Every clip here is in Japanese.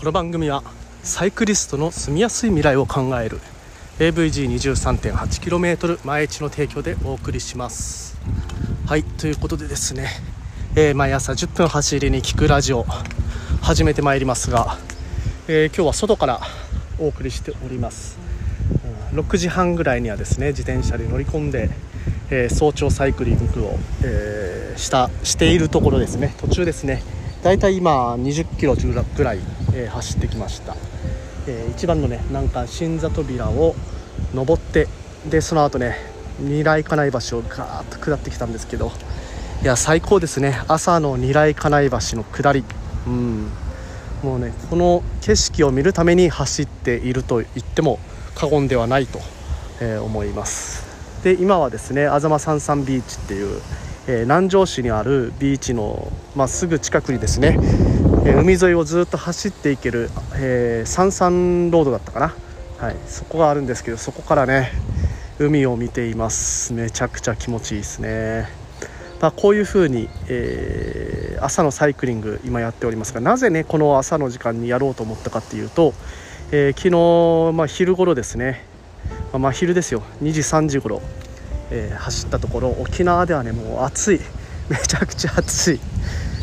この番組はサイクリストの住みやすい未来を考える AVG23.8km 前地の提供でお送りします。はいということでですね、えー、毎朝10分走りに聞くラジオ始めてまいりますが、えー、今日は外からお送りしております。6時半ぐらいにはですね自転車で乗り込んで、えー、早朝サイクリングを、えしたしているところですね。途中ですねだいたい今20キロぐらい、えー、走ってきました、えー、一番のね難関新座扉を登ってでその後ね二来金井橋をガーッと下ってきたんですけどいや最高ですね。朝の二来金井橋の下り。うん。もうねこの景色を見るために走っていると言っても過言ではないと、えー、思います。で今はですねあざまさんさんビーチっていうえ、南城市にあるビーチの、まあ、すぐ近くにですね、え、海沿いをずっと走っていける、えー、三々ロードだったかな、はい、そこがあるんですけどそこからね海を見ています。めちゃくちゃ気持ちいいですね、まあ、こういう風に、えー、朝のサイクリング今やっておりますがなぜねこの朝の時間にやろうと思ったかっていうと、え昨日、まあ、昼頃ですね、まあ、昼ですよ。2時3時頃。えー、走ったところ沖縄ではねもう暑い。めちゃくちゃ暑い。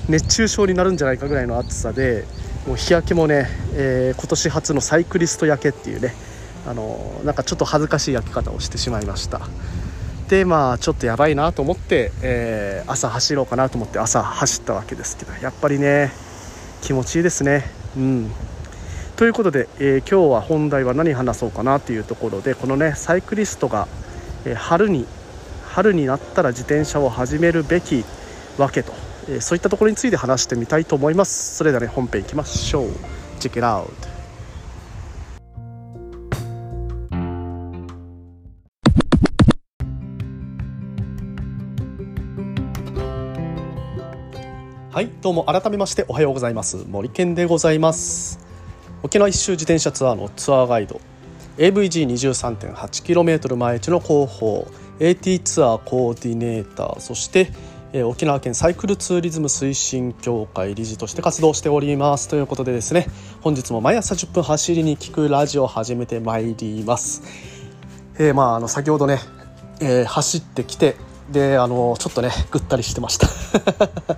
熱中症になるんじゃないかぐらいの暑さでもう日焼けもね、えー、今年初のサイクリスト焼けっていうねあのなんかちょっと恥ずかしい焼き方をしてしまいました。でまあちょっとやばいなと思って、えー、朝走ろうかなと思って朝走ったわけですけどやっぱりね気持ちいいですね。うん。ということで、えー、今日は本題は何話そうかなというところでこのねサイクリストが、え春に春になったら自転車を始めるべきわけと、えそういったところについて話してみたいと思います。それではね本編いきましょう。Check it out. はいどうも改めましておはようございます。森健でございます。沖縄一周自転車ツアーのツアーガイド AVG23.8km 前地の広報。AT ツアーコーディネーターそして、え、沖縄県サイクルツーリズム推進協会理事として活動しております。ということでですね本日も毎朝10分走りに聞くラジオを始めてまいります、えー、まああの先ほどね、えー、走ってきてであのちょっとねぐったりしてました。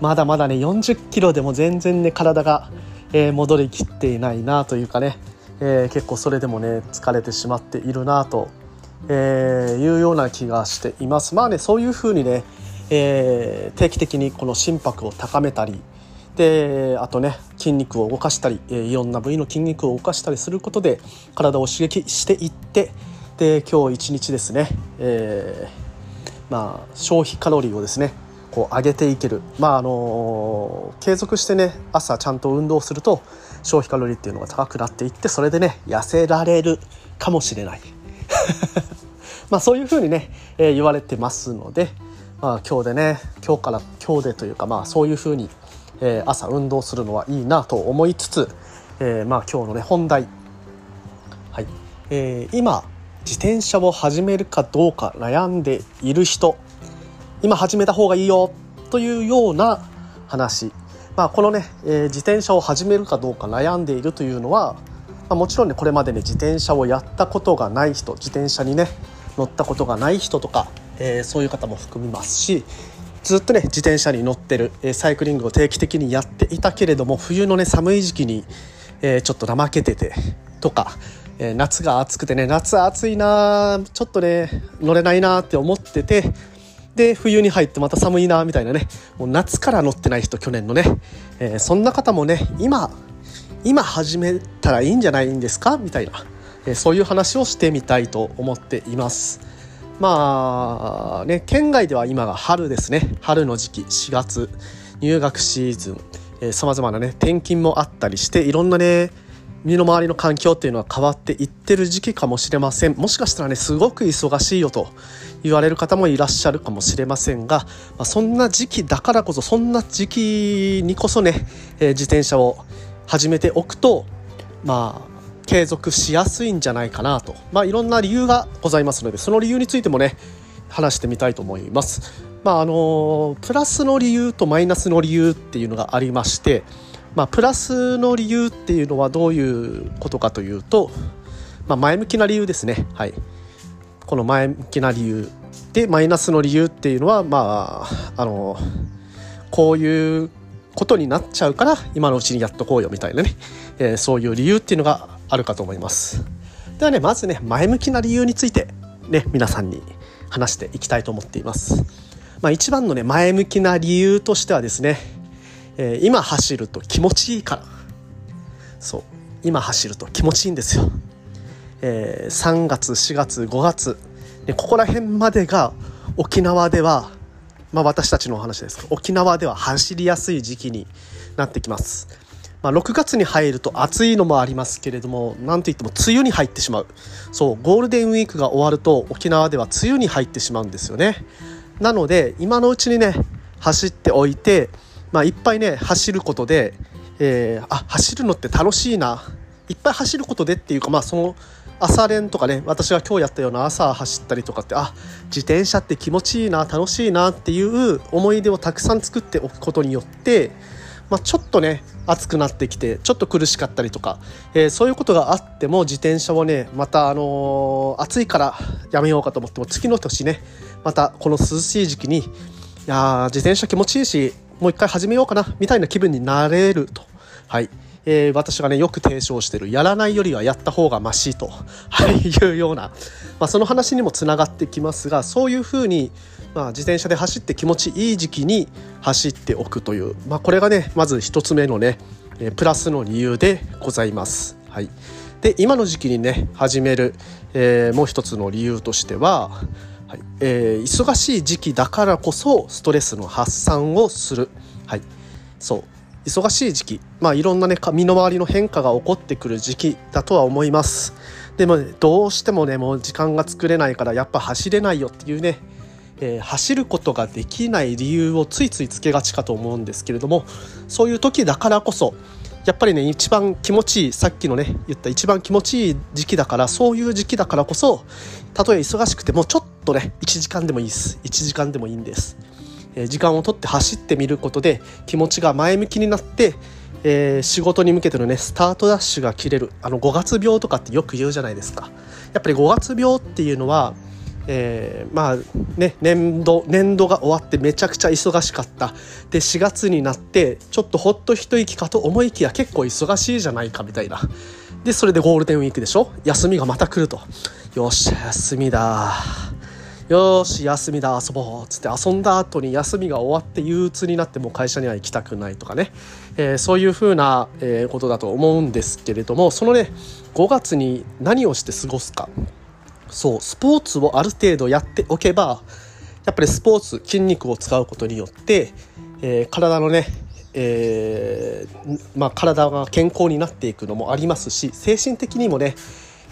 まだまだね40キロでも全然ね体が、えー、戻りきっていないなというかね、えー、結構それでもね疲れてしまっているなとえー、いうような気がしています。まあねそういうふうにね、えー、定期的にこの心拍を高めたりであとね筋肉を動かしたり、えー、いろんな部位の筋肉を動かしたりすることで体を刺激していってで今日一日ですね、えー、まあ、消費カロリーをですねこう上げていける、まああの継続してね朝ちゃんと運動すると消費カロリーっていうのが高くなっていってそれでね痩せられるかもしれない。まあそういうふうにね、えー、言われてますので、まあ、今日でね今日から今日でというかまあそういうふうに、えー、朝運動するのはいいなと思いつつ、えー、まあ今日のね本題、はい。えー、今自転車を始めるかどうか悩んでいる人今始めた方がいいよというような話、まあ、このね、えー、自転車を始めるかどうか悩んでいるというのはまあ、もちろんねこれまでね自転車をやったことがない人自転車にね乗ったことがない人とか、えー、そういう方も含みますしずっとね自転車に乗ってる、えー、サイクリングを定期的にやっていたけれども冬のね寒い時期に、えー、ちょっと怠けててとか、え夏が暑くてね夏暑いなちょっとね乗れないなって思っててで冬に入ってまた寒いなみたいなねもう夏から乗ってない人去年のね、えそんな方もね今今始めたらいいんじゃないんですか？みたいな、えそういう話をしてみたいと思っています。まあね県外では今が春ですね。春の時期4月入学シーズンさまざまなね転勤もあったりしていろんなね身の回りの環境っていうのは変わっていってる時期かもしれません。もしかしたらねすごく忙しいよと言われる方もいらっしゃるかもしれませんが、まあ、そんな時期だからこそそんな時期にこそね、えー、自転車を始めておくとまあ継続しやすいんじゃないかなと、まあ、いろんな理由がございますのでその理由についてもね話してみたいと思います。まああのプラスの理由とマイナスの理由っていうのがありまして、まあ、プラスの理由っていうのはどういうことかというと、まあ、前向きな理由ですね。はい、この前向きな理由でマイナスの理由っていうのはまああのこういうことになっちゃうから今のうちにやっとこうよみたいなね、えー、そういう理由っていうのがあるかと思います。ではねまずね前向きな理由についてね皆さんに話していきたいと思っています。まあ、一番のね前向きな理由としてはですねえー、今走ると気持ちいいから。そう。今走ると気持ちいいんですよ、えー、3月4月5月。でここら辺までが沖縄ではまあ私たちのお話です。沖縄では走りやすい時期になってきます、まあ、6月に入ると暑いのもありますけれども何といっても梅雨に入ってしまう。そうゴールデンウィークが終わると沖縄では梅雨に入ってしまうんですよね。なので今のうちにね走っておいてまあ、いっぱいね走ることで、えー、あ走るのって楽しいな。いっぱい走ることでっていうかまあその朝練とかね私が今日やったような朝走ったりとかってあ自転車って気持ちいいな楽しいなっていう思い出をたくさん作っておくことによって、まあ、ちょっとね暑くなってきてちょっと苦しかったりとか、えー、そういうことがあっても自転車をねまた、あのー、暑いからやめようかと思っても次の年ねまたこの涼しい時期にいや自転車気持ちいいしもう一回始めようかなみたいな気分になれると。はいえー、私がねよく提唱してるやらないよりはやった方がましいと、はい、いうような、まあ、その話にもつながってきますがそういうふうに、まあ、自転車で走って気持ちいい時期に走っておくという、まあ、これがねまず1つ目のね、え、プラスの理由でございます。はい、で今の時期にね始める、えー、もう一つの理由としてははい。えー、忙しい時期だからこそストレスの発散をする、はい、そう。忙しい時期、まあ、いろんなね身の回りの変化が起こってくる時期だとは思います。でも、ね、どうしてもねもう時間が作れないからやっぱ走れないよっていうね、えー、走ることができない理由をついついつけがちかと思うんですけれどもそういう時だからこそやっぱりね一番気持ちいいさっきのね言った一番気持ちいい時期だからそういう時期だからこそたとえ忙しくてもちょっとね1時間でもいいです。1時間でもいいんです、時間をとって走ってみることで気持ちが前向きになってえー、仕事に向けてのねスタートダッシュが切れる。あの5月病とかってよく言うじゃないですか。やっぱり5月病っていうのはえー、まあね年度年度が終わってめちゃくちゃ忙しかった。で4月になってちょっとほっと一息かと思いきや結構忙しいじゃないかみたいな。でそれでゴールデンウィークでしょ？休みがまた来ると。よっしゃ休みだ。よし休みだ遊ぼうっつって遊んだ後に休みが終わって憂鬱になってもう会社には行きたくないとかね、えー、そういうふうな、えー、ことだと思うんですけれどもそのね5月に何をして過ごすか。そうスポーツをある程度やっておけばやっぱりスポーツ筋肉を使うことによって、えー、体のね、えー、まあ、体が健康になっていくのもありますし精神的にもね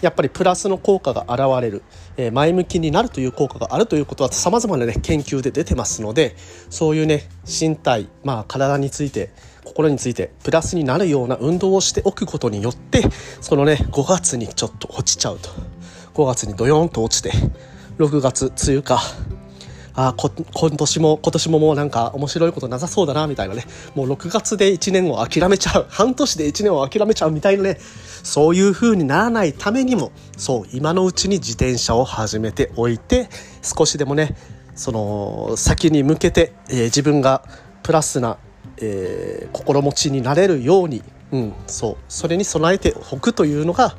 やっぱりプラスの効果が現れる、えー、前向きになるという効果があるということはさまざまな、ね、研究で出てますのでそういうね身体、まあ、体について心についてプラスになるような運動をしておくことによってそのね5月にちょっと落ちちゃうと。5月にドヨンと落ちて6月梅雨かあこ今年も今年ももうなんか面白いことなさそうだなみたいなね。もう6月で1年を諦めちゃう。半年で1年を諦めちゃうみたいなね。そういう風にならないためにもそう今のうちに自転車を始めておいて少しでもねその先に向けて、えー、自分がプラスな、えー、心持ちになれるように、うん、そうそれに備えておくというのが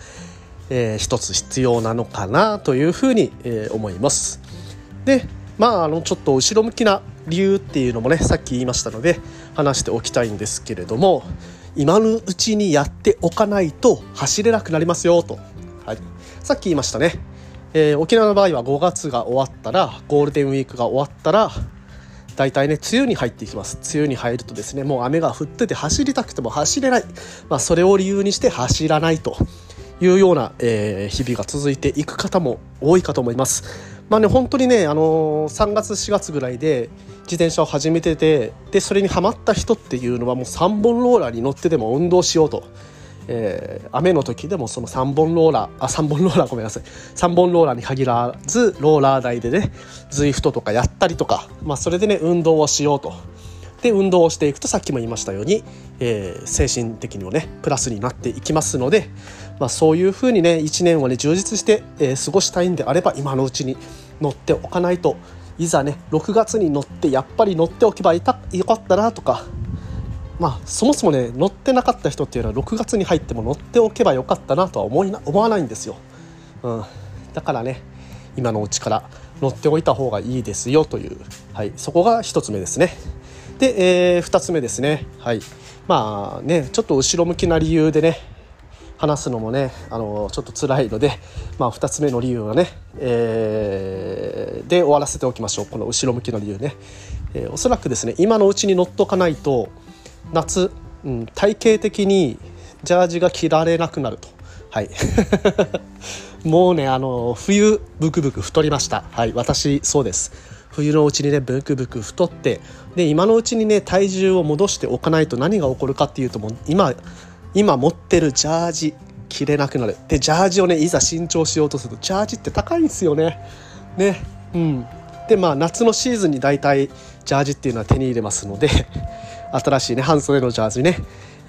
えー、一つ必要なのかなというふうに、えー、思います。でまああのちょっと後ろ向きな理由っていうのもねさっき言いましたので話しておきたいんですけれども今のうちにやっておかないと走れなくなりますよと、はい、さっき言いましたね、えー、沖縄の場合は5月が終わったらゴールデンウィークが終わったら大体ね梅雨に入っていきます。梅雨に入るとですねもう雨が降ってて走りたくても走れない、まあ、それを理由にして走らないというような、えー、日々が続いていく方も多いかと思います。まあね、本当にね、あの、3月4月ぐらいで自転車を始めててでそれにはまった人っていうのはもう3本ローラーに乗ってでも運動しようと、えー、雨の時でもその3本ローラーあ3本ローラーごめんなさい。3本ローラーに限らずローラー台でね ZWIFT とかやったりとか、まあ、それでね運動をしようと。で運動をしていくとさっきも言いましたように、えー、精神的にもねプラスになっていきますので、まあ、そういうふうにね1年をね充実して、えー、過ごしたいんであれば今のうちに乗っておかないと。いざね6月に乗ってやっぱり乗っておけばいたよかったなとか。まあそもそもね乗ってなかった人っていうのは6月に入っても乗っておけばよかったなとは思いな思わないんですよ、うん、だからね今のうちから乗っておいた方がいいですよという、はい、そこが1つ目ですね。で、えー、2つ目ですね。はい。まあねちょっと後ろ向きな理由でね話すのもねあのちょっと辛いので、まあ、2つ目の理由はね、えー、で終わらせておきましょう。この後ろ向きの理由ね、えー、おそらくですね今のうちに乗っとかないと夏、うん、体型的にジャージが着られなくなると。はい。もうねあの冬ブクブク太りました。はい私そうです。冬のうちにねブクブク太ってで今のうちにね体重を戻しておかないと何が起こるかっていうともう今今持ってるジャージ着れなくなる。でジャージをねいざ新調しようとするとジャージって高いんですよね。ね。うん。でまあ夏のシーズンに大体ジャージっていうのは手に入れますので新しいね半袖のジャージね、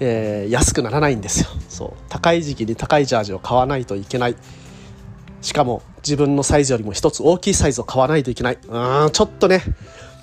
えー、安くならないんですよ。そう。高い時期に高いジャージを買わないといけない。しかも自分のサイズよりも一つ大きいサイズを買わないといけない。うんちょっとね。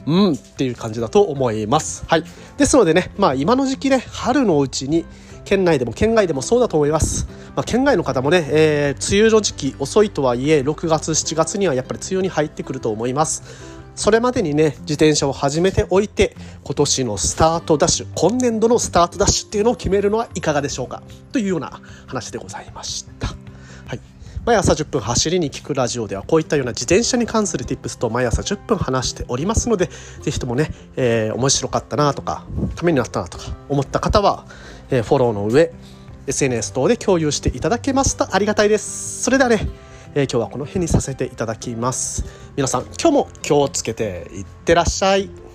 うんっていう感じだと思います。はい。ですのでねまあ今の時期ね春のうちに県内でも県外でもそうだと思います、まあ、県外の方もね、えー、梅雨の時期遅いとはいえ6月7月にはやっぱり梅雨に入ってくると思います。それまでにね自転車を始めておいて今年のスタートダッシュ今年度のスタートダッシュっていうのを決めるのはいかがでしょうか？というような話でございました。はい。毎朝10分走りに聞くラジオではこういったような自転車に関する tips と毎朝10分話しておりますのでぜひともね、えー、面白かったなとかためになったなとか思った方はえフォローの上 SNS 等で共有していただけますとありがたいです。それではね、えー、今日はこの辺にさせていただきます。皆さん今日も気をつけていってらっしゃい。